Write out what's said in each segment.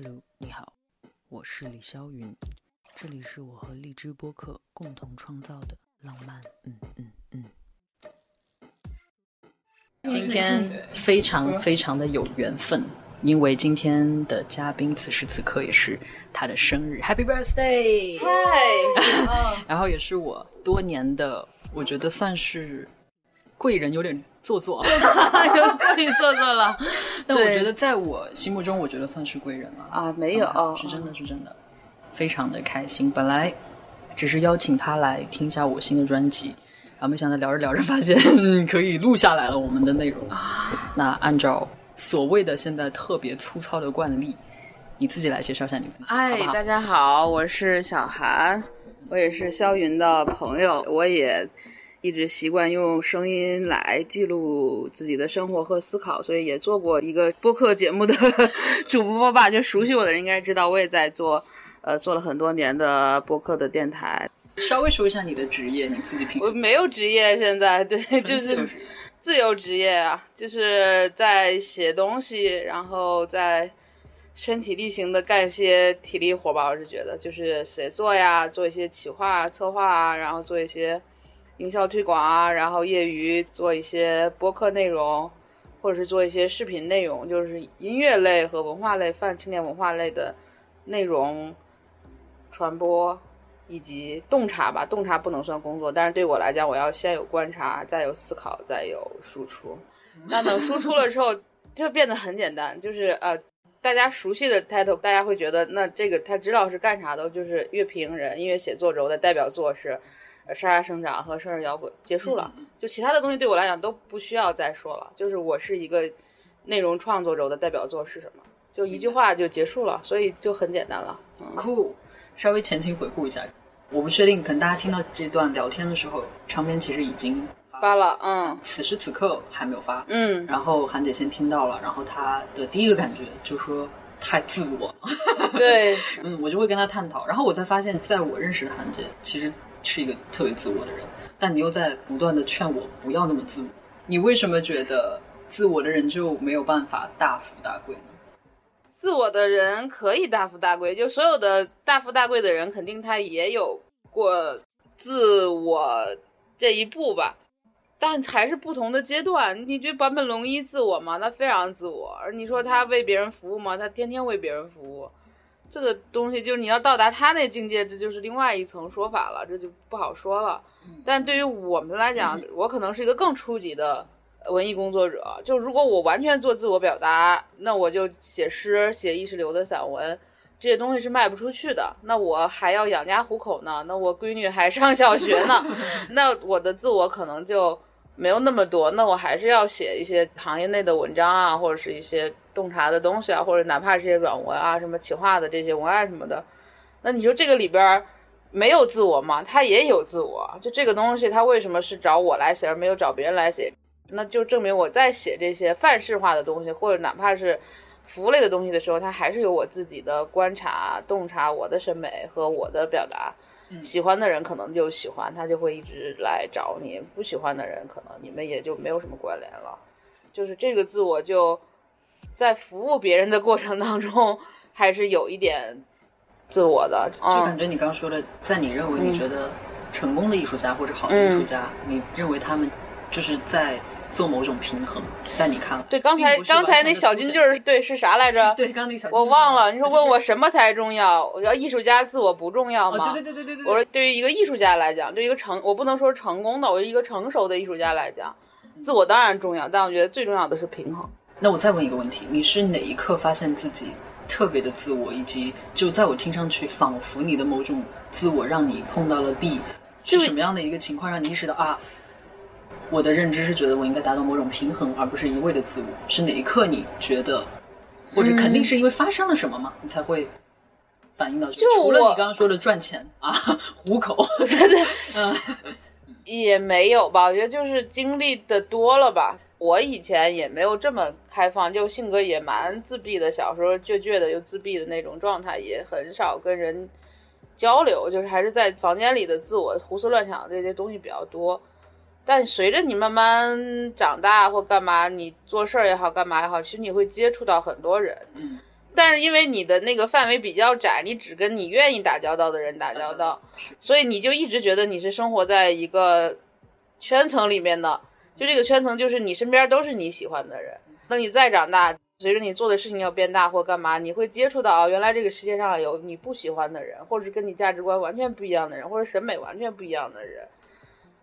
Hello，你好，我是李霄云，这里是我和荔枝播客共同创造的浪漫。嗯嗯嗯。今天非常非常的有缘分，因为今天的嘉宾此时此刻也是他的生日，Happy Birthday！嗨，然后也是我多年的，我觉得算是贵人，有点做作，又过于做作了。但我觉得在我心目中，我觉得算是贵人了啊没有是真的是真的，非常的开心。本来只是邀请他来听一下我新的专辑，然后没想到聊着聊着发现 嗯可以录下来了我们的内容。那按照所谓的现在特别粗糙的惯例，你自己来介绍一下你自己，好哎不，好？大家好，我是小韩，我也是肖云的朋友，我也一直习惯用声音来记录自己的生活和思考，所以也做过一个播客节目的 主播吧。就熟悉我的人应该知道，我也在做，呃，做了很多年的播客的电台。稍微说一下你的职业，你自己评我没有职业，现在对，就是自由职业啊，就是在写东西，然后在身体力行的干一些体力活吧。我是觉得，就是写作呀，做一些企划、策划啊，然后做一些营销推广啊，然后业余做一些播客内容，或者是做一些视频内容，就是音乐类和文化类、泛青年文化类的内容传播。以及洞察吧，洞察不能算工作，但是对我来讲，我要先有观察，再有思考，再有输出。那等输出了之后，就变得很简单，就是呃，大家熟悉的 title，大家会觉得那这个他知道是干啥的，就是乐评人、音乐写作者，我的代表作是呃沙沙生长和生日摇滚，结束了。就其他的东西对我来讲都不需要再说了，就是我是一个内容创作者，我的代表作是什么，就一句话就结束了，所以就很简单了。嗯，酷，稍微前情回顾一下，我不确定，可能大家听到这段聊天的时候，唱片其实已经发发了，嗯此时此刻还没有发。嗯。然后韩姐先听到了，然后她的第一个感觉就是说太自我了，对，嗯，我就会跟她探讨，然后我才发现，在我认识的韩姐其实是一个特别自我的人，但你又在不断的劝我不要那么自我。你为什么觉得自我的人就没有办法大富大贵呢？自我的人可以大富大贵，就所有的大富大贵的人，肯定他也有过自我这一步吧，但还是不同的阶段。你觉得坂本龙一自我吗？他非常自我。而你说他为别人服务吗？他天天为别人服务。这个东西就是你要到达他那境界，这就是另外一层说法了，这就不好说了。但对于我们来讲，我可能是一个更初级的文艺工作者。就如果我完全做自我表达，那我就写诗、写意识流的散文，这些东西是卖不出去的。那我还要养家糊口呢，那我闺女还上小学呢，那我的自我可能就没有那么多。那我还是要写一些行业内的文章啊，或者是一些洞察的东西啊，或者哪怕是一些软文啊，什么企划的这些文案什么的。那你说这个里边没有自我吗？他也有自我。就这个东西，他为什么是找我来写，而没有找别人来写？那就证明我在写这些范式化的东西，或者哪怕是服务类的东西的时候，它还是有我自己的观察、洞察、我的审美和我的表达。喜欢的人可能就喜欢，他就会一直来找你；不喜欢的人，可能你们也就没有什么关联了。就是这个自我就在服务别人的过程当中，还是有一点自我的。就嗯感觉你刚刚说的，在你认为你觉得成功的艺术家或者好的艺术家，嗯你认为他们就是在做某种平衡，在你看来，对，刚才刚才那小金句儿对是啥来着？对，刚刚那个小金我忘了，你说问我什么才重要？我要艺术家自我不重要吗？哦，对对对对对对，我说，对于一个艺术家来讲，对于一个成，我不能说成功的，我是一个成熟的艺术家来讲，自我当然重要，但我觉得最重要的是平衡。那我再问一个问题，你是哪一刻发现自己特别的自我，以及就在我听上去，仿佛你的某种自我让你碰到了壁，就是什么样的一个情况让你意识到啊？我的认知是觉得我应该达到某种平衡，而不是一味的自我。是哪一刻你觉得，或者肯定是因为发生了什么吗？你才会反应到？就除了你刚刚说的赚钱 啊，糊口，嗯也没有吧，我觉得就是经历的多了吧。我以前也没有这么开放，就性格也蛮自闭的，小时候倔倔的又自闭的那种状态，也很少跟人交流，就是还是在房间里的自我胡思乱想这些东西比较多。但随着你慢慢长大或干嘛，你做事儿也好，干嘛也好，其实你会接触到很多人。嗯但是因为你的那个范围比较窄，你只跟你愿意打交道的人打交道，所以你就一直觉得你是生活在一个圈层里面的。就这个圈层，就是你身边都是你喜欢的人。等你再长大，随着你做的事情要变大或干嘛，你会接触到原来这个世界上有你不喜欢的人，或者是跟你价值观完全不一样的人，或者审美完全不一样的人。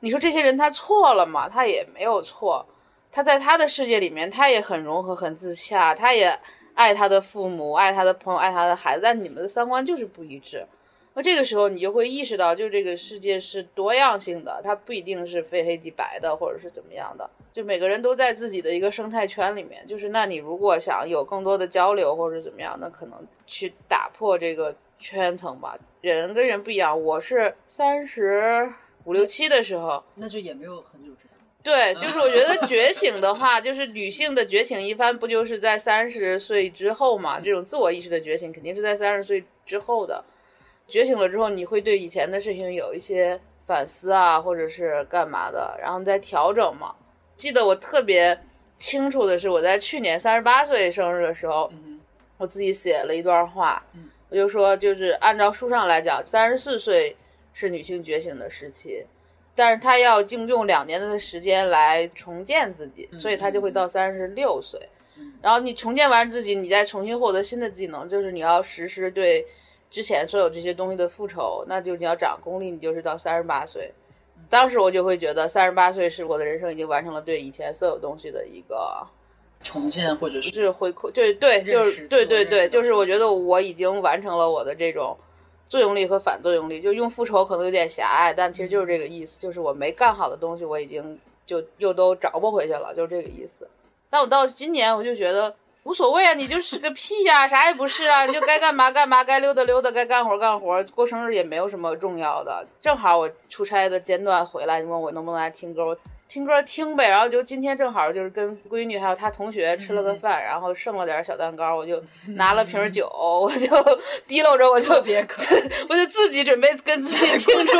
你说这些人他错了吗？他也没有错。他在他的世界里面，他也很融合、很自洽，他也爱他的父母、爱他的朋友、爱他的孩子，但你们的三观就是不一致。那这个时候，你就会意识到，就这个世界是多样性的，它不一定是非黑即白的，或者是怎么样的。就每个人都在自己的一个生态圈里面。就是那你如果想有更多的交流，或者怎么样，那可能去打破这个圈层吧。人跟人不一样，我是三十五六七的时候，那就也没有很久之前。对，就是我觉得 觉醒的话，就是女性的觉醒，一般不就是在三十岁之后嘛？这种自我意识的觉醒，肯定是在三十岁之后的。觉醒了之后，你会对以前的事情有一些反思啊，或者是干嘛的，然后再调整嘛。记得我特别清楚的是，我在去年三十八岁生日的时候，我自己写了一段话，我就说，就是按照书上来讲，三十四岁是女性觉醒的时期，但是她要经用两年的时间来重建自己，所以她就会到三十六岁。然后你重建完自己，你再重新获得新的技能，就是你要实施对。之前所有这些东西的复仇，那就你要长功力，你就是到三十八岁。当时我就会觉得，三十八岁是我的人生已经完成了对以前所有东西的一个重建，或者是就是回馈，对对，就是对对对，就是我觉得我已经完成了我的这种作用力和反作用力。就用复仇可能有点狭隘，但其实就是这个意思，就是我没干好的东西，我已经就又都找不回去了，就是这个意思。但我到今年，我就觉得。无所谓啊，你就是个屁呀，啥也不是啊，你就该干嘛干嘛，该溜达溜达，该干活干活，过生日也没有什么重要的。正好我出差的间断回来，你问我能不能来听歌，我听歌听呗。然后就今天正好就是跟闺女还有她同学吃了个饭，然后剩了点小蛋糕，我就 拿了瓶酒，我就 提溜着，我就别，我就自己准备跟自己庆祝。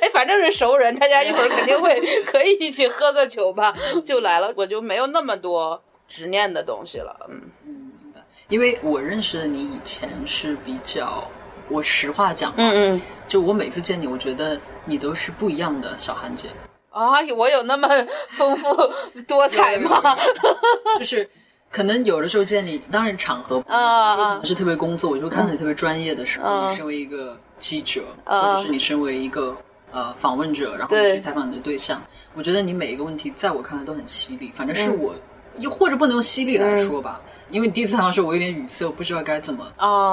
哎，反正是熟人，大家一会儿肯定会 可以一起喝个酒吧，就来了，我就没有那么多。执念的东西了，嗯嗯，明白。因为我认识的你以前是比较，我实话讲，嗯嗯，就我每次见你，我觉得你都是不一样的小韩姐啊。我有那么 丰富 多彩吗？就是可能有的时候见你，当然场合啊，是特别工作，我就看到你特别专业的时候，你身为一个记者，或者是你身为一个呃访问者，然后去采访你的对象，我觉得你每一个问题，在我看来都很犀利。反正是我。又或者不能用犀利来说吧，因为你第一次采访时候我有点语塞，我不知道该怎么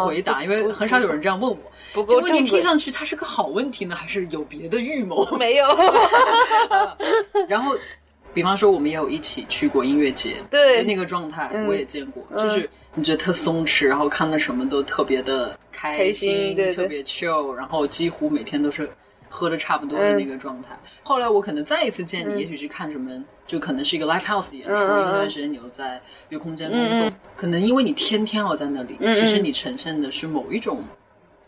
回答，因为很少有人这样问我。不过这问题听上去它是个好问题呢，还是有别的预谋？没有。然后，比方说我们也有一起去过音乐节，对那个状态我也见过，就是你觉得特松弛，然后看的什么都特别的开心，特别 chill，然后几乎每天都是喝的差不多的那个状态。后来我可能再一次见你，也许是看什么，就可能是一个 live house 的演出。那段时间你又在月空间工作，可能因为你天天要在那里，其实你呈现的是某一种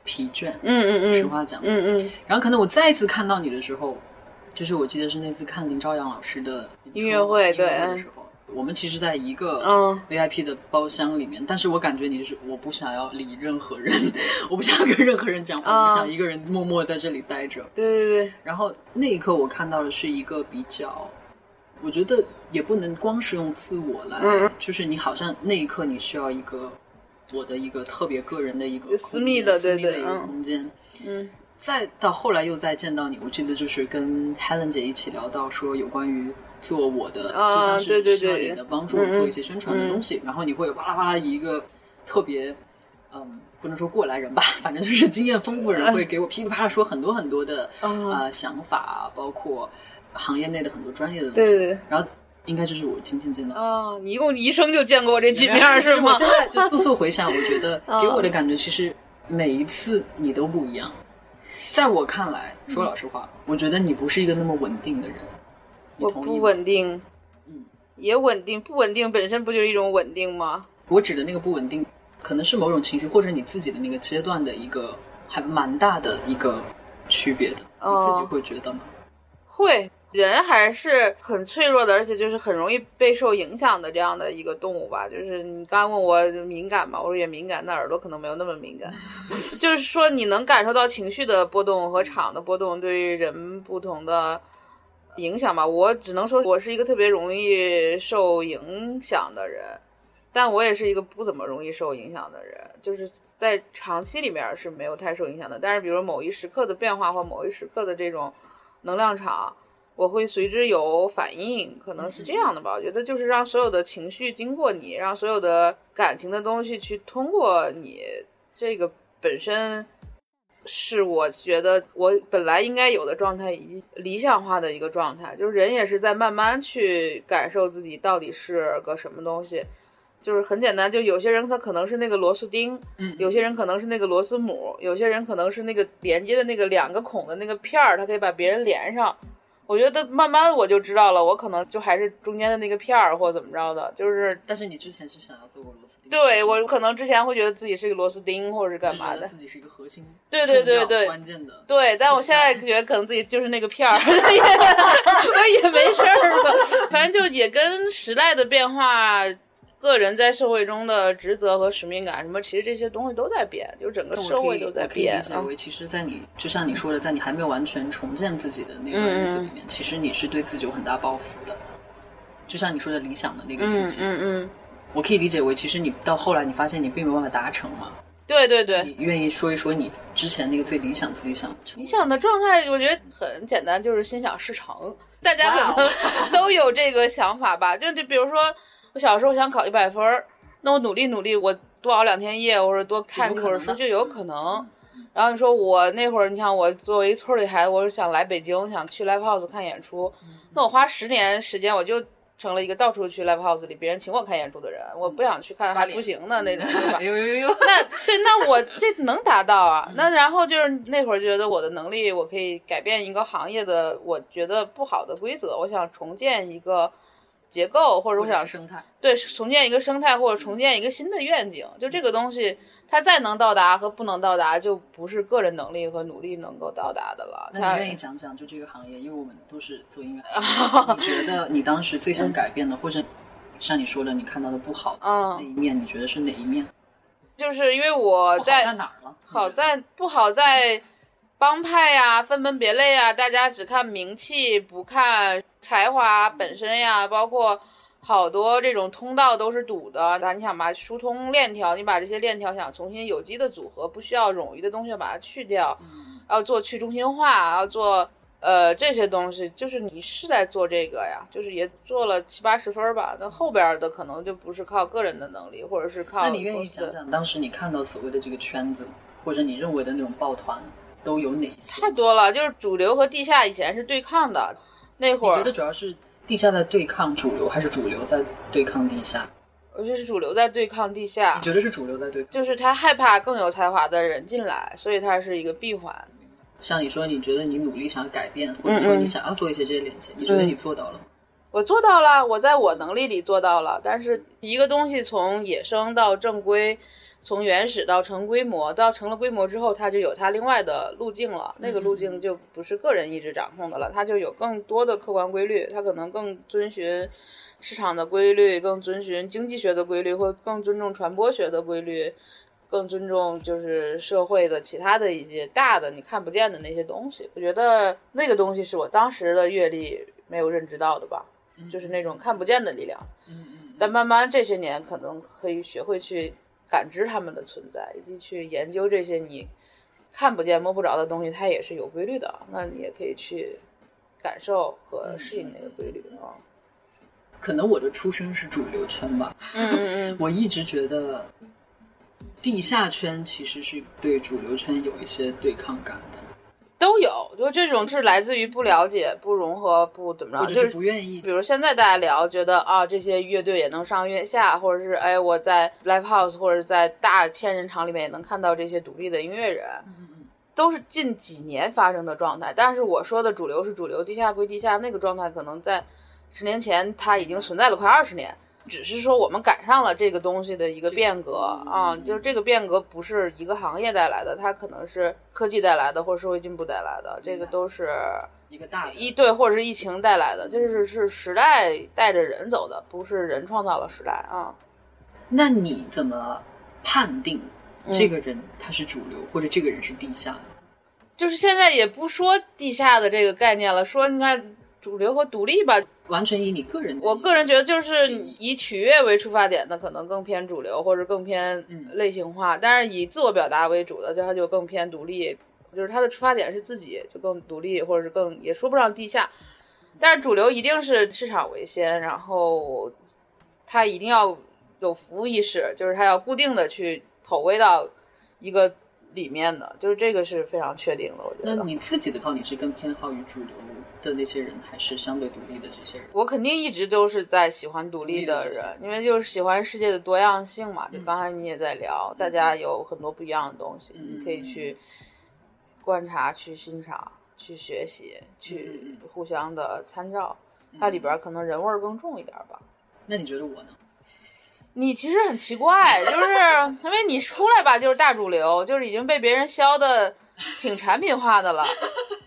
疲倦。嗯嗯嗯，实话讲。嗯嗯。然后可能我再一次看到你的时候，就是我记得是那次看林朝阳老师的音乐会对的时候。我们其实在一个 VIP 的包厢里面，但是我感觉你就是我不想要理任何人，我不想跟任何人讲话，我想一个人默默在这里待着。对对对。然后那一刻我看到的是一个比较，我觉得也不能光是用自我来，就是你好像那一刻你需要一个我的一个特别个人的一个私密的私密的一个空间。嗯。再到后来又再见到你，我记得就是跟 Helen 姐一起聊到说有关于。做我的，就当时需要你的帮助，做一些宣传的东西，然后你会哇啦哇啦一个特别，嗯，不能说过来人吧，反正就是经验丰富人，会给我噼里啪啦说很多很多的呃想法，包括行业内的很多专业的东西。然后应该就是我今天见到哦，你一共一生就见过我这几面是吗？现在就速速回想，我觉得 给我的感觉其实每一次你都不一样。在我看来，说老实话，我觉得你不是一个那么稳定的人。我不稳定，嗯，也稳定，不稳定本身不就是一种稳定吗？我指的那个不稳定，可能是某种情绪或者你自己的那个阶段的一个还蛮大的一个区别的，你自己会觉得吗？会人还是很脆弱的，而且就是很容易被受影响的这样的一个动物吧。就是你刚问我敏感嘛，我说也敏感，但耳朵可能没有那么敏感。就是说你能感受到情绪的波动和场的波动对于人不同的影响吧。我只能说我是一个特别容易受影响的人，但我也是一个不怎么容易受影响的人，就是在长期里面是没有太受影响的。但是比如某一时刻的变化或某一时刻的这种能量场。我会随之有反应，可能是这样的吧。我觉得就是让所有的情绪经过你，让所有的感情的东西去通过你，这个本身是我觉得我本来应该有的状态，以及理想化的一个状态。就是人也是在慢慢去感受自己到底是个什么东西。就是很简单，就有些人他可能是那个螺丝钉，嗯，有些人可能是那个螺丝母，有些人可能是那个连接的那个两个孔的那个片儿，他可以把别人连上。我觉得慢慢我就知道了，我可能就还是中间的那个片儿，或者怎么着的，就是。但是你之前是想要做过螺丝钉？对，我可能之前会觉得自己是一个螺丝钉，或者是干嘛的。自己是一个核心。对对对对。关键的。对，但我现在觉得可能自己就是那个片儿，也也没事儿吧，反正就也跟时代的变化。个人在社会中的职责和使命感，什么其实这些东西都在变，就整个社会都在变。我可以理解为，其实，在你就像你说的，在你还没有完全重建自己的那个日子里面，其实你是对自己有很大抱负的。就像你说的理想的那个自己，嗯嗯，我可以理解为，其实你到后来你发现你并没有办法达成嘛。对对对。你愿意说一说你之前那个最理想自己想理想的状态？我觉得很简单，就是心想事成。大家可能 都有这个想法吧？就就比如说。我小时候想考一百分儿，那我努力努力，我多熬两天夜，或者多看几本书就有可能。然后你说我那会儿，你想我作为村里孩子，我是想来北京，想去 live house 看演出，那我花十年时间，我就成了一个到处去 live house 里别人请我看演出的人。我不想去看还不行呢，那种对吧？呦呦呦。那 对，那我这能达到啊？那然后就是那会儿觉得我的能力，我可以改变一个行业的我觉得不好的规则，我想重建一个。结构，或者我想生态，对，重建一个生态，或者重建一个新的愿景。就这个东西，它再能到达和不能到达，就不是个人能力和努力能够到达的了。那你愿意讲讲就这个行业？因为我们都是做音乐，你觉得你当时最想改变的，或者像你说的，你看到的不好的那一面，你觉得是哪一面？就是因为我在在哪儿了？好在不好在。帮派呀，分门别类啊，大家只看名气，不看才华本身呀。包括好多这种通道都是堵的，那你想把疏通链条，你把这些链条想重新有机的组合，不需要冗余的东西把它去掉，要做去中心化，要做呃这些东西，就是你是在做这个呀，就是也做了七八十分吧。那后边的可能就不是靠个人的能力，或者是靠。那你愿意讲讲当时你看到所谓的这个圈子，或者你认为的那种抱团？都有哪些？太多了，就是主流和地下以前是对抗的，那会儿你觉得主要是地下在对抗主流，还是主流在对抗地下？我觉得是主流在对抗地下。你觉得是主流在对抗？就是他害怕更有才华的人进来，所以他是一个闭环。像你说，你觉得你努力想要改变，或者说你想要做一些这些连接，你觉得你做到了？我做到了，我在我能力里做到了。但是一个东西从野生到正规。从原始到成规模，到成了规模之后，它就有它另外的路径了。那个路径就不是个人意志掌控的了，它就有更多的客观规律。它可能更遵循市场的规律，更遵循经济学的规律，或更尊重传播学的规律，更尊重就是社会的其他的一些大的你看不见的那些东西。我觉得那个东西是我当时的阅历没有认知到的吧，就是那种看不见的力量。嗯嗯。但慢慢这些年可能可以学会去。感知他们的存在，以及去研究这些你看不见摸不着的东西，它也是有规律的。那你也可以去感受和适应那个规律啊。可能我的出生是主流圈吧。嗯嗯嗯。我一直觉得地下圈其实是对主流圈有一些对抗感的。都有，就这种是来自于不了解、不融合、不怎么着，就是不愿意。比如现在大家聊，觉得啊，这些乐队也能上月下，或者是哎，我在 live house 或者在大千人场里面也能看到这些独立的音乐人，都是近几年发生的状态。但是我说的主流是主流，地下归地下，那个状态可能在十年前它已经存在了快二十年。只是说我们赶上了这个东西的一个变革啊，就是这个变革不是一个行业带来的，它可能是科技带来的或者社会进步带来的，这个都是一个大一对或者是疫情带来的，就是是时代带着人走的，不是人创造了时代啊。那你怎么判定这个人他是主流，或者这个人是地下的？就是现在也不说地下的这个概念了，说你看主流和独立吧。完全以你个人，我个人觉得就是以取悦为出发点的，可能更偏主流或者更偏类型化；但是以自我表达为主的，就它就更偏独立，就是它的出发点是自己，就更独立，或者是更也说不上地下。但是主流一定是市场为先，然后它一定要有服务意识，就是它要固定的去投喂到一个里面的，就是这个是非常确定的。我觉得。那你自己的话，你是更偏好于主流？的那些人还是相对独立的这些人，我肯定一直都是在喜欢独立的人，因为就是喜欢世界的多样性嘛。就刚才你也在聊，大家有很多不一样的东西，你可以去观察、去欣赏、去学习、去互相的参照。它里边可能人味更重一点吧。那你觉得我呢？你其实很奇怪，就是 因为你出来吧，就是大主流，就是已经被别人削的挺产品化的了。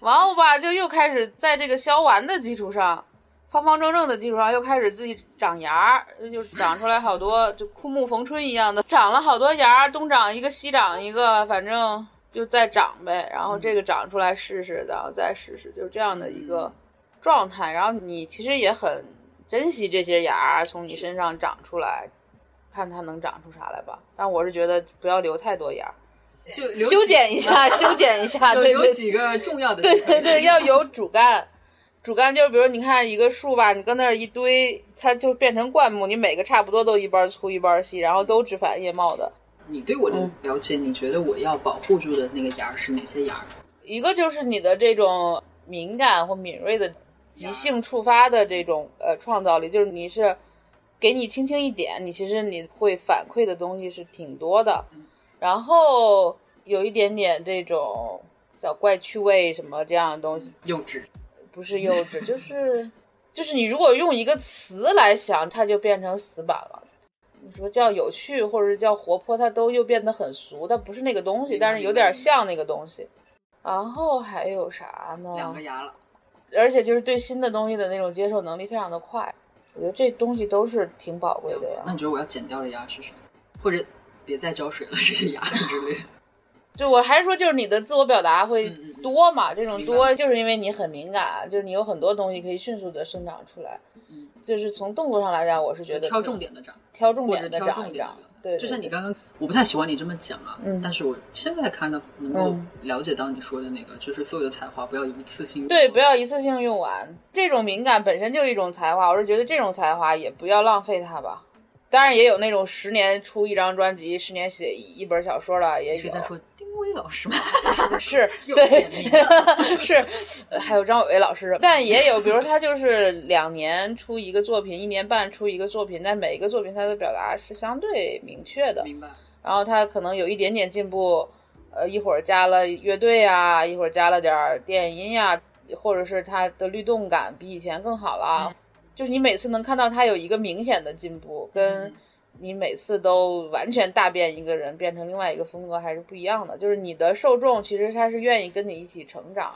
完后吧，就又开始在这个削完的基础上，方方正正的基础上，又开始自己长芽，就长出来好多，就枯木逢春一样的，长了好多芽，东长一个西长一个，反正就再长呗。然后这个长出来试试，然后再试试，就这样的一个状态。然后你其实也很珍惜这些芽从你身上长出来，看它能长出啥来吧。但我是觉得不要留太多芽。就修剪一下，修剪一下，对有几个重要的。对对对，要有主干，主干就是比如你看一个树吧，你搁那儿一堆，它就变成灌木，你每个差不多都一半粗一半细，然后都枝繁叶茂的。你对我的了解，你觉得我要保护住的那个芽是哪些芽？一个就是你的这种敏感或敏锐的即兴触发的这种呃创造力，就是你是给你轻轻一点，你其实你会反馈的东西是挺多的。然后有一点点这种小怪趣味什么这样的东西，幼稚，不是幼稚，就是就是你如果用一个词来想，它就变成死板了。你说叫有趣或者是叫活泼，它都又变得很俗，它不是那个东西，但是有点像那个东西。然后还有啥呢？两个牙了，而且就是对新的东西的那种接受能力非常的快，我觉得这东西都是挺宝贵的呀。那你觉得我要剪掉的牙是什么？或者？别再浇水了，这些牙之类的。就我还是说，就是你的自我表达会多嘛？这种多就是因为你很敏感，就是你有很多东西可以迅速的生长出来。嗯，就是从动作上来讲，我是觉得挑重点的长，挑重点的长一长。对，就像你刚刚，我不太喜欢你这么讲啊。嗯。但是我现在看到能够了解到你说的那个，就是所有的才华不要一次性对，不要一次性用完。这种敏感本身就是一种才华，我是觉得这种才华也不要浪费它吧。当然也有那种十年出一张专辑，十年写一本小说的，也有。是在说丁薇老师吗？是，对，是，还有张伟伟老师。但也有，比如他就是两年出一个作品，一年半出一个作品，但每一个作品他的表达是相对明确的。明白。然后他可能有一点点进步，呃，一会儿加了乐队啊，一会儿加了点电音呀，或者是他的律动感比以前更好了。就是你每次能看到他有一个明显的进步，跟你每次都完全大变一个人，变成另外一个风格还是不一样的。就是你的受众其实他是愿意跟你一起成长，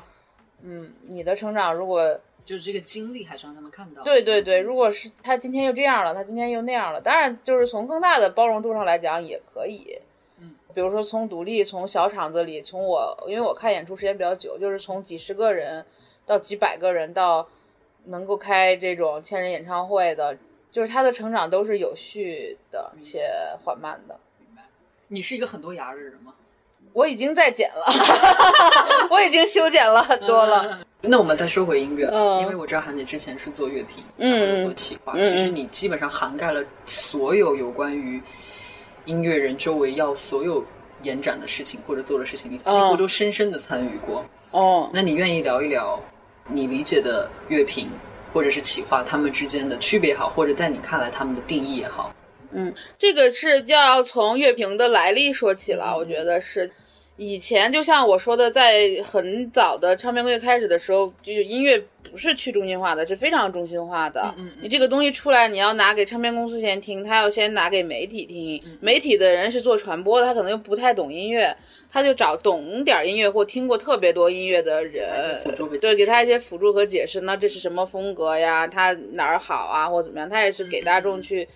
嗯，你的成长如果就是这个经历还是让他们看到。对对对，如果是他今天又这样了，他今天又那样了，当然就是从更大的包容度上来讲也可以，嗯，比如说从独立从小场子里，从我因为我看演出时间比较久，就是从几十个人到几百个人到。能够开这种千人演唱会的，就是他的成长都是有序的且缓慢的。明白。你是一个很多牙的人吗？我已经在剪了，我已经修剪了很多了。那我们再说回音乐，因为我知道韩姐之前是做乐评，嗯，做企划，其实你基本上涵盖了所有有关于音乐人周围要所有延展的事情或者做的事情，你几乎都深深的参与过。哦，那你愿意聊一聊？你理解的乐评或者是企划，他们之间的区别也好，或者在你看来他们的定义也好。嗯，这个是就要从乐评的来历说起了。我觉得是以前就像我说的，在很早的唱片工业开始的时候，就是音乐不是去中心化的，是非常中心化的。嗯嗯你这个东西出来，你要拿给唱片公司先听，他要先拿给媒体听。媒体的人是做传播的，他可能又不太懂音乐，他就找懂点音乐或听过特别多音乐的人对，给他一些辅助和解释。那这是什么风格呀？他哪儿好啊，或怎么样？他也是给大众去。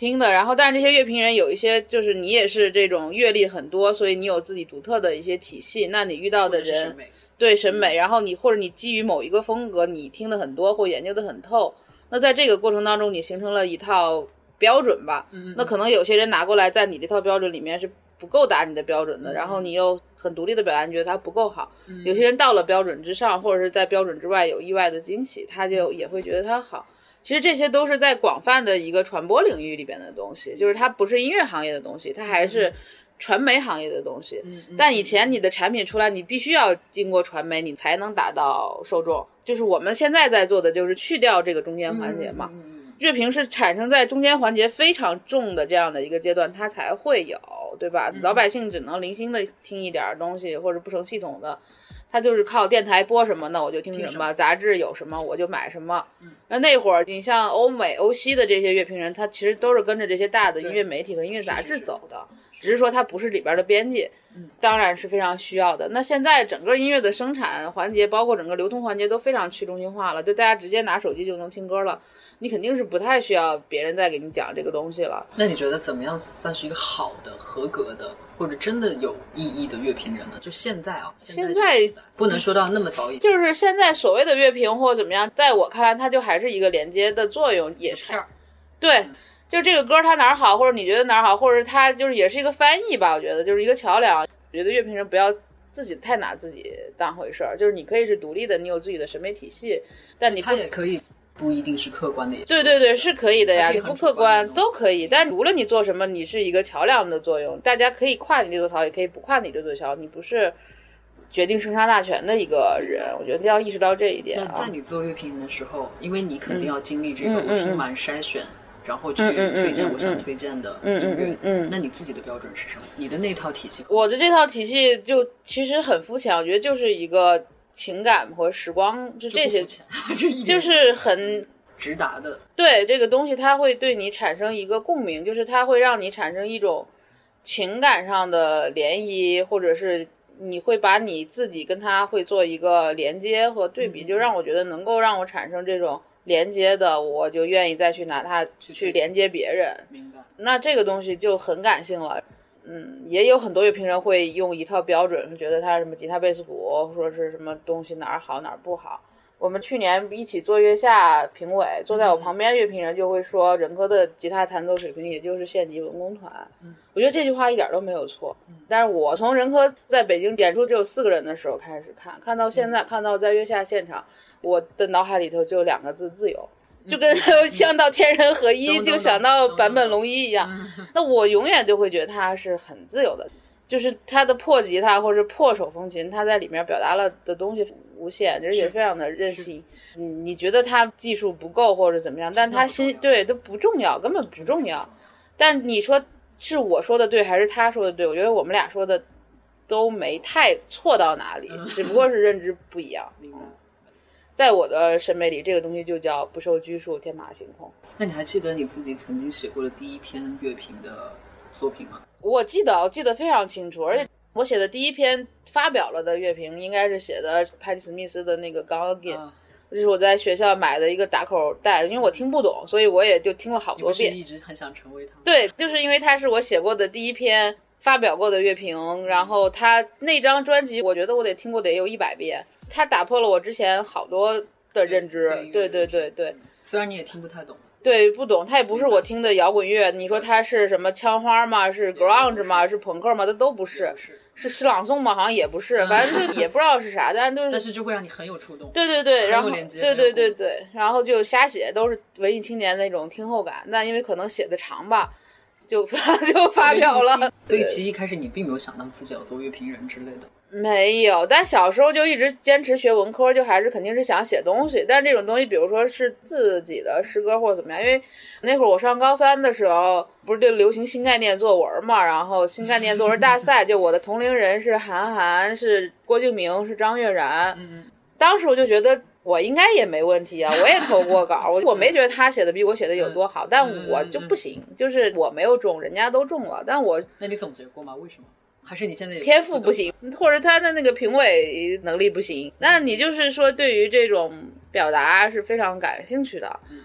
听的，然后但是这些乐评人有一些就是你也是这种阅历很多，所以你有自己独特的一些体系。那你遇到的人审对审美，然后你或者你基于某一个风格，你听的很多或研究的很透，那在这个过程当中，你形成了一套标准吧。嗯那可能有些人拿过来，在你这套标准里面是不够达你的标准的，然后你又很独立的表达，你觉得它不够好。有些人到了标准之上，或者是在标准之外有意外的惊喜，他就也会觉得它好。其实这些都是在广泛的一个传播领域里边的东西，就是它不是音乐行业的东西，它还是传媒行业的东西。但以前你的产品出来，你必须要经过传媒，你才能达到受众。就是我们现在在做的，就是去掉这个中间环节嘛。乐评是产生在中间环节非常重的这样的一个阶段，它才会有，对吧？老百姓只能零星的听一点儿东西，或者不成系统的，他就是靠电台播什么，那我就听什么；听什么杂志有什么我就买什么。那那会儿，你像欧美、欧西的这些乐评人，他其实都是跟着这些大的音乐媒体和音乐杂志走的，只是说他不是里边的编辑。当然是非常需要的。那现在整个音乐的生产环节，包括整个流通环节都非常去中心化了，就大家直接拿手机就能听歌了，你肯定是不太需要别人再给你讲这个东西了。那你觉得怎么样算是一个好的、合格的，或者真的有意义的乐评人呢？就现在啊，现现在在不能说到那么早以前。就是现在所谓的乐评或怎么样，在我看来，它就还是一个连接的作用，也是对。就这个歌它哪儿好，或者你觉得哪儿好，或者它就是也是一个翻译吧，我觉得就是一个桥梁。我觉得乐评人不要自己太拿自己当回事儿，就是你可以是独立的，你有自己的审美体系，但你不他也可以不一定是客观的，也对对对，是可以的呀，你不客观都可以。但无论你做什么，你是一个桥梁的作用，大家可以跨你这座桥，也可以不跨你这座桥，你不是决定生杀大权的一个人。我觉得要意识到这一点啊那在。你做乐评人的时候，因为你肯定要经历这个，我听完筛选，然后去推荐嗯我想嗯推荐的音嗯嗯。嗯那你自己的标准是什么？你的那套体系？我的这套体系就其实很肤浅，我觉得就是一个情感和时光，就这些 就是很直达的。对这个东西，它会对你产生一个共鸣，就是它会让你产生一种情感上的涟漪，或者是你会把你自己跟它会做一个连接和对比，嗯就让我觉得能够让我产生这种连接的，我就愿意再去拿它去连接别人。明白。那这个东西就很感性了。嗯，也有很多乐评人会用一套标准，觉得他什么吉他、贝斯、鼓，说是什么东西哪儿好哪儿不好。我们去年一起做月下评委，坐在我旁边乐评人就会说，任科的吉他弹奏水平也就是县级文工团。我觉得这句话一点都没有错。但是我从任科在北京演出只有四个人的时候开始看，看到现在，看到在月下现场，我的脑海里头就有两个字：自由。就跟像到天人合一，就想到坂本龙一一样。嗯那我永远就会觉得他是很自由的，就是他的破吉他或者破手风琴，他在里面表达了的东西无限，而且非常的任性。嗯，你觉得他技术不够或者怎么样，但他心对都不重要，根本不重要。但你说是我说的对还是他说的对？我觉得我们俩说的都没太错到哪里，只不过是认知不一样。明白。在我的审美里，这个东西就叫不受拘束，天马行空。那你还记得你自己曾经写过的第一篇乐评的作品吗？我记得，我记得非常清楚，而且我写的第一篇发表了的乐评，应该是写的派蒂·史密斯的那个《Gone Again》，啊，这是我在学校买的一个打口袋，因为我听不懂，所以我也就听了好多遍。一直很想成为他？对，就是因为他是我写过的第一篇发表过的乐评，然后他那张专辑，我觉得我得听过得有一百遍，它打破了我之前好多的认知。对对对对。虽然你也听不太懂，对，不懂，它也不是我听的摇滚乐。你说它是什么枪花吗？是 grunge 吗？是朋克吗？它都不是。是，是诗朗诵吗？好像也不是，反正就也不知道是啥，但就是但是就会让你很有触动。对对对，然后连接对对对对，然后就瞎写，都是文艺青年那种听后感。那因为可能写的长吧，就发 就发表了。所以其实一开始你并没有想到自己要做乐评人之类的。没有，但小时候就一直坚持学文科，就还是肯定是想写东西。但这种东西，比如说是自己的诗歌或者怎么样，因为那会儿我上高三的时候，不是就流行新概念作文嘛，然后新概念作文大赛，就我的同龄人是韩寒，是郭敬明，是张悦然。嗯当时我就觉得我应该也没问题啊，我也投过稿，我我没觉得他写的比我写的有多好，但我就不行，就是我没有中，人家都中了，但我那你总结过吗？为什么？还是你现在也天赋不行，或者他的那个评委能力不行，那你就是说对于这种表达是非常感兴趣的，嗯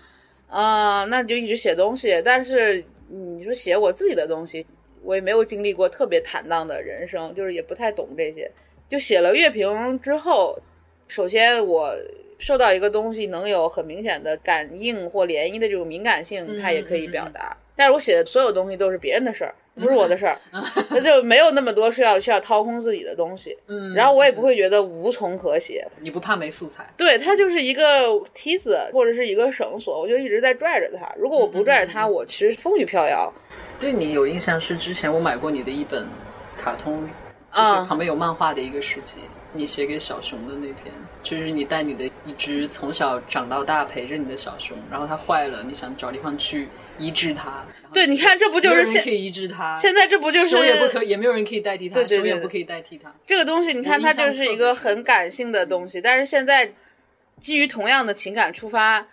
啊、那你就一直写东西。但是你说写我自己的东西，我也没有经历过特别坦荡的人生，就是也不太懂这些。就写了乐评之后，首先我受到一个东西能有很明显的感应或涟漪的这种敏感性，它也可以表达。但是我写的所有东西都是别人的事儿，不是我的事儿，那就没有那么多需要需要掏空自己的东西。嗯，然后我也不会觉得无从可写，你不怕没素材？对，它就是一个梯子或者是一个绳索，我就一直在拽着它。如果我不拽着它，我其实风雨飘摇。对你有印象是之前我买过你的一本卡通，就是啊旁边有漫画的一个诗集，你写给小熊的那篇，就是你带你的一只从小长到大陪着你的小熊，然后它坏了，你想找地方去医治它。对，你看，这不就是现可以医治它，现在这不就是手也不可，也没有人可以代替它，对对对对手也不可以代替它。这个东西？你看，它就是一个很感性的东西，但是现在基于同样的情感出发，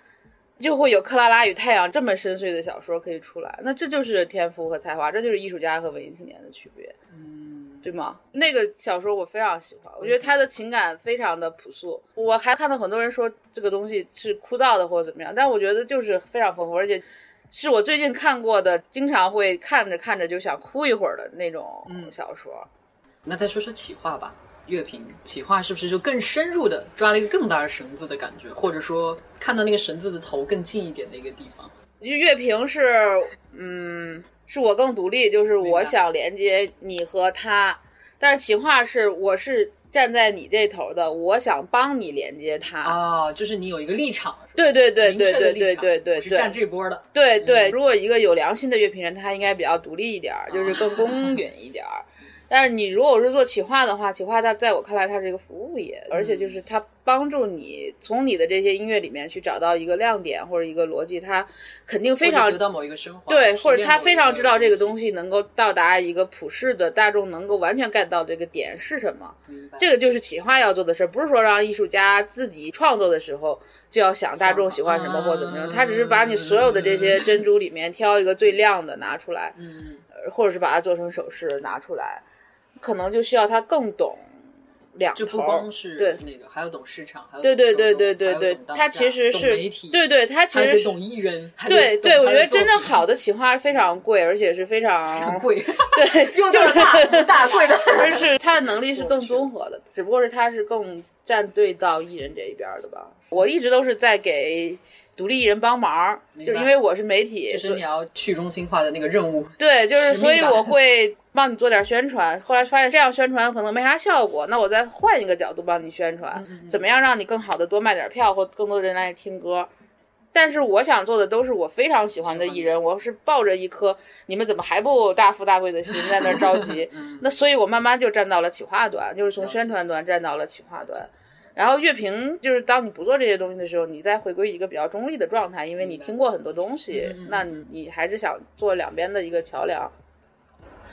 就会有《克拉拉与太阳》这么深邃的小说可以出来。那这就是天赋和才华，这就是艺术家和文艺青年的区别。嗯，对吗？那个小说我非常喜欢，我觉得他的情感非常的朴素。我还看到很多人说这个东西是枯燥的或者怎么样，但我觉得就是非常丰富，而且是我最近看过的，经常会看着看着就想哭一会儿的那种小说。那再说说企划吧。乐评企划是不是就更深入的抓了一个更大的绳子的感觉，或者说看到那个绳子的头更近一点的一个地方？就乐评是，嗯，是我更独立，就是我想连接你和他，但是企划是我是站在你这头的，我想帮你连接他。哦，就是你有一个立场，对对对对对对对对，是站这波的。对对，如果一个有良心的乐评人，他应该比较独立一点儿，就是更公 允一点儿。但是你如果是做企划的话，企划它在我看来它是一个服务业，而且就是它帮助你从你的这些音乐里面去找到一个亮点或者一个逻辑，它肯定非常得到某一个升华，对，或者他非常知道这个东西能够到达一个普世的大众能够完全 get 到这个点是什么。这个就是企划要做的事儿，不是说让艺术家自己创作的时候就要想大众喜欢什么或怎么样，他只是把你所有的这些珍珠里面挑一个最亮的拿出来，嗯，呃或者是把它做成首饰拿出来，可能就需要他更懂两头就不光是对那个，还要懂市场，还要对懂对对对对对他其实是媒体，对对，他其实懂艺人，对对，我觉得真正好的企划非常贵，而且是非常很贵，对，又就就是是大富大 贵的。而是他的能力是更综合的，只不过是他是更站队到艺人这一边儿的吧。我一直都是在给独立艺人帮忙，就是因为我是媒体，所就是你要去中心化的那个任务，对，就是所以我会帮你做点宣传。后来发现这样宣传可能没啥效果，那我再换一个角度帮你宣传，嗯怎么样让你更好的多卖点票或更多人来听歌。但是我想做的都是我非常喜欢的艺人，我是抱着一颗你们怎么还不大富大贵的心在那儿着 急。那所以我慢慢就站到了企划端，就是从宣传端站到了企划端。然后乐评就是当你不做这些东西的时候，你再回归一个比较中立的状态，因为你听过很多东西，那你你还是想做两边的一个桥梁。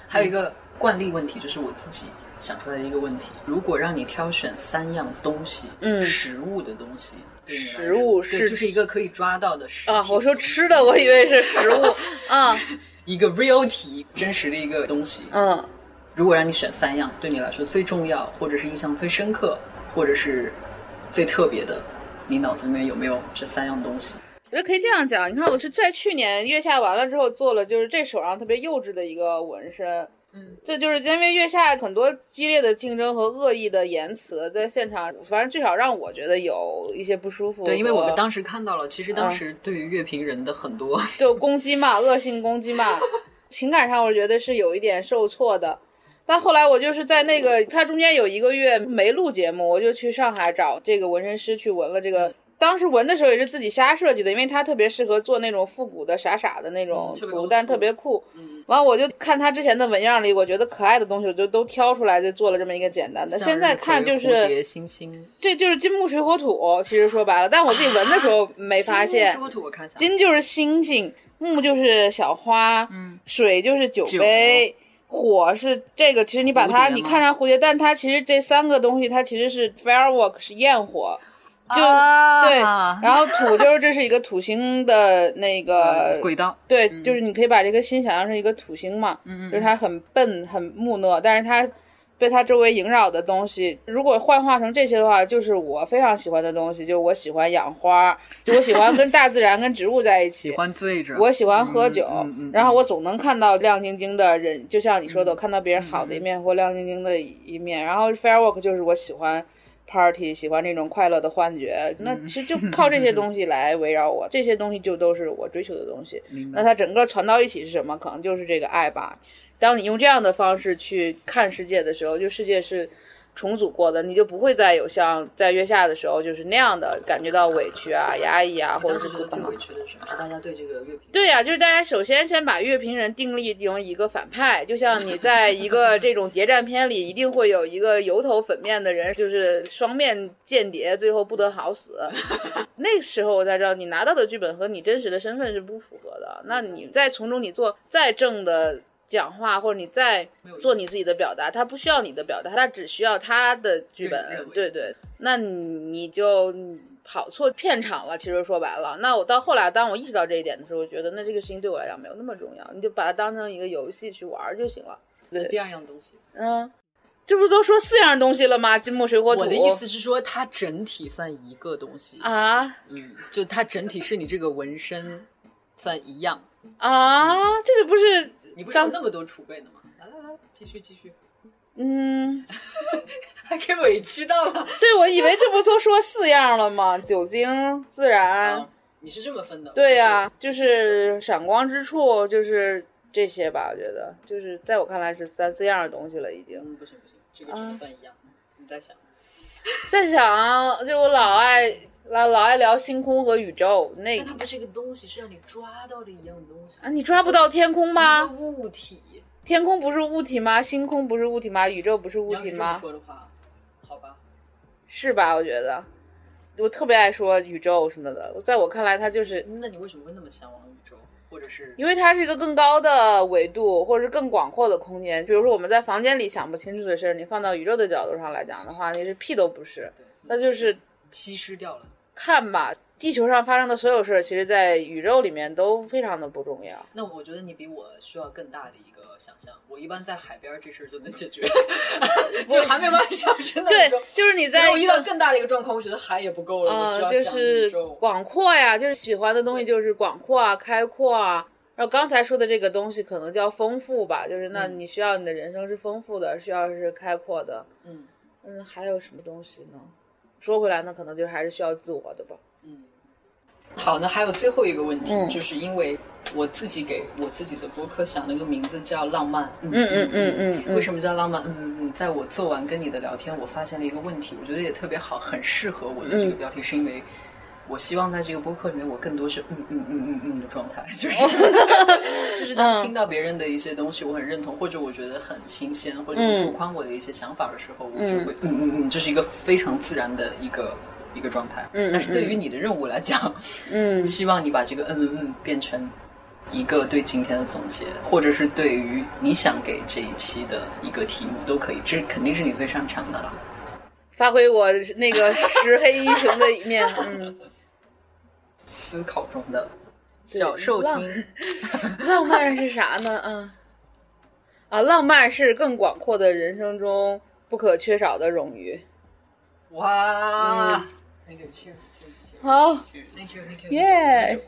还有一个惯例问题，就是我自己想出来的一个问题：如果让你挑选三样东西，嗯食物的东西，对食物是就是一个可以抓到的实体啊，我说吃的，我以为是食物。啊 一个 real 体真实的一个东西。嗯，如果让你选三样，对你来说最重要，或者是印象最深刻，或者是最特别的，你脑子里面有没有这三样东西？我觉得可以这样讲。你看，我是在去年月下完了之后做了，就是这手上特别幼稚的一个纹身。嗯，这就是因为月下很多激烈的竞争和恶意的言辞，在现场，反正至少让我觉得有一些不舒服。对，因为我们当时看到了，其实嗯当时对于乐评人的很多，就攻击嘛，恶性攻击嘛，情感上我觉得是有一点受挫的。但后来我就是在那个，他中间有一个月没录节目，我就去上海找这个纹身师去纹了这个当时纹的时候也是自己瞎设计的，因为它特别适合做那种复古的傻傻的那种图，但特别酷。完，我就看他之前的纹样里，我觉得可爱的东西，我就都挑出来，就做了这么一个简单的。现在看就是蝴蝶星星，这就是金木水火土，其实说白了，但我自己纹的时候没发现。金木水火土我看，金就是星星，木就是小花，水就是酒杯，火是这个。其实你把它，你看它蝴蝶，但它其实这三个东西，它其实是 firework，是焰火。就、啊对，然后土就是 这是一个土星的那个轨道，对，就是你可以把这个心想象成一个土星嘛，嗯就是它很笨很木讷，但是它被它周围萦绕的东西，如果幻化成这些的话，就是我非常喜欢的东西，就我喜欢养花，就我喜欢跟大自然 跟植物在一起喜。欢醉着，我喜欢喝酒，嗯嗯嗯然后我总能看到亮晶晶的人，就像你说的，我看到别人好的一面或亮晶晶的一面。然后 firework 就是我喜欢 party，喜欢这种快乐的幻觉。那嗯其实就靠这些东西来围绕我，这些东西就都是我追求的东西。那它整个传到一起是什么？可能就是这个爱吧。当你用这样的方式去看世界的时候，就世界是重组过的，你就不会再有像在月下的时候就是那样的感觉到委屈啊、压抑啊，或者当是不可能时觉得最委。屈的是？是大家对这个乐评对呀、就是大家首先先把乐评人定义成一个反派，就像你在一个这种谍战片里，一定会有一个油头粉面的人，就是双面间谍，最后不得好死。那时候我才知道，你拿到的剧本和你真实的身份是不符合的。那你再从中你做再正的讲话，或者你在做你自己的表达，他不需要你的表达，他只需要他的剧本。对对，那你你就跑错片场了。其实说白了，那我到后来，当我意识到这一点的时候，我觉得那这个事情对我来讲没有那么重要，你就把它当成一个游戏去玩就行了。的第二样东西。嗯，这不是都说四样东西了吗？金木水火土。我的意思是说，它整体算一个东西，啊嗯，就它整体是你这个纹身算一样，啊，这个不是你不是有那么多储备的吗？来来来，继续继续，嗯，还给委屈到了。对，我以为这不都说四样了吗？酒精、自然，啊，你是这么分的？对呀、就是闪光之处，就是这些吧。我觉得，就是在我看来是三四样的东西了，已经。嗯，不行不行，这个只能算一样。你在想，在想，就我老爱老老爱聊星空和宇宙，那但它不是一个东西，是让你抓到的一样东西啊，你抓不到天空吗？物体。天空不是物体吗？星空不是物体吗？宇宙不是物体吗？说的话，好吧，是吧？我觉得，我特别爱说宇宙什么的，在我看来，它就是那你为什么会那么向往宇宙，或者是因为它是一个更高的维度，或者是更广阔的空间。比如说我们在房间里想不清楚的事儿，你放到宇宙的角度上来讲的话，你是屁都不是，那就是稀释掉了？看吧。地球上发生的所有事儿，其实在宇宙里面都非常的不重要。那我觉得你比我需要更大的一个想象。我一般在海边儿这事儿就能解决，就还没有办法上升的对就是你在遇到更大的一个状况，我觉得海也不够了，我需嗯，要想就是。广阔呀，就是喜欢的东西就是广阔啊、开阔啊。然后刚才说的这个东西可能叫丰富吧，就是那嗯你需要你的人生是丰富的，需要是开阔的。嗯嗯，还有什么东西呢？说回来呢，可能就是还是需要自我的吧。嗯。好，那还有最后一个问题，嗯就是因为我自己给我自己的播客想了一个名字叫浪漫。嗯嗯嗯嗯为什么叫浪漫？嗯嗯嗯，在我做完跟你的聊天，我发现了一个问题，我觉得也特别好，很适合我的这个嗯标题，是因为我希望在这个播客里面，我更多是嗯嗯嗯嗯嗯的状态，就是 就是当听到别人的一些东西，我很认同，或者我觉得很新鲜，或者嗯拓宽我的一些想法的时候，我就会嗯嗯嗯，这是一个非常自然的一个一个状态。但是对于你的任务来讲，嗯希望你把这个嗯嗯嗯变成一个对今天的总结，或者是对于你想给这一期的一个题目都可以，这肯定是你最擅长的了。发挥我那个石黑一雄的一面。嗯，思考中的小寿星，浪漫是啥呢？嗯，啊，浪漫是更广阔的人生中不可缺少的冗余。哇.好 Thank you, thank you. 耶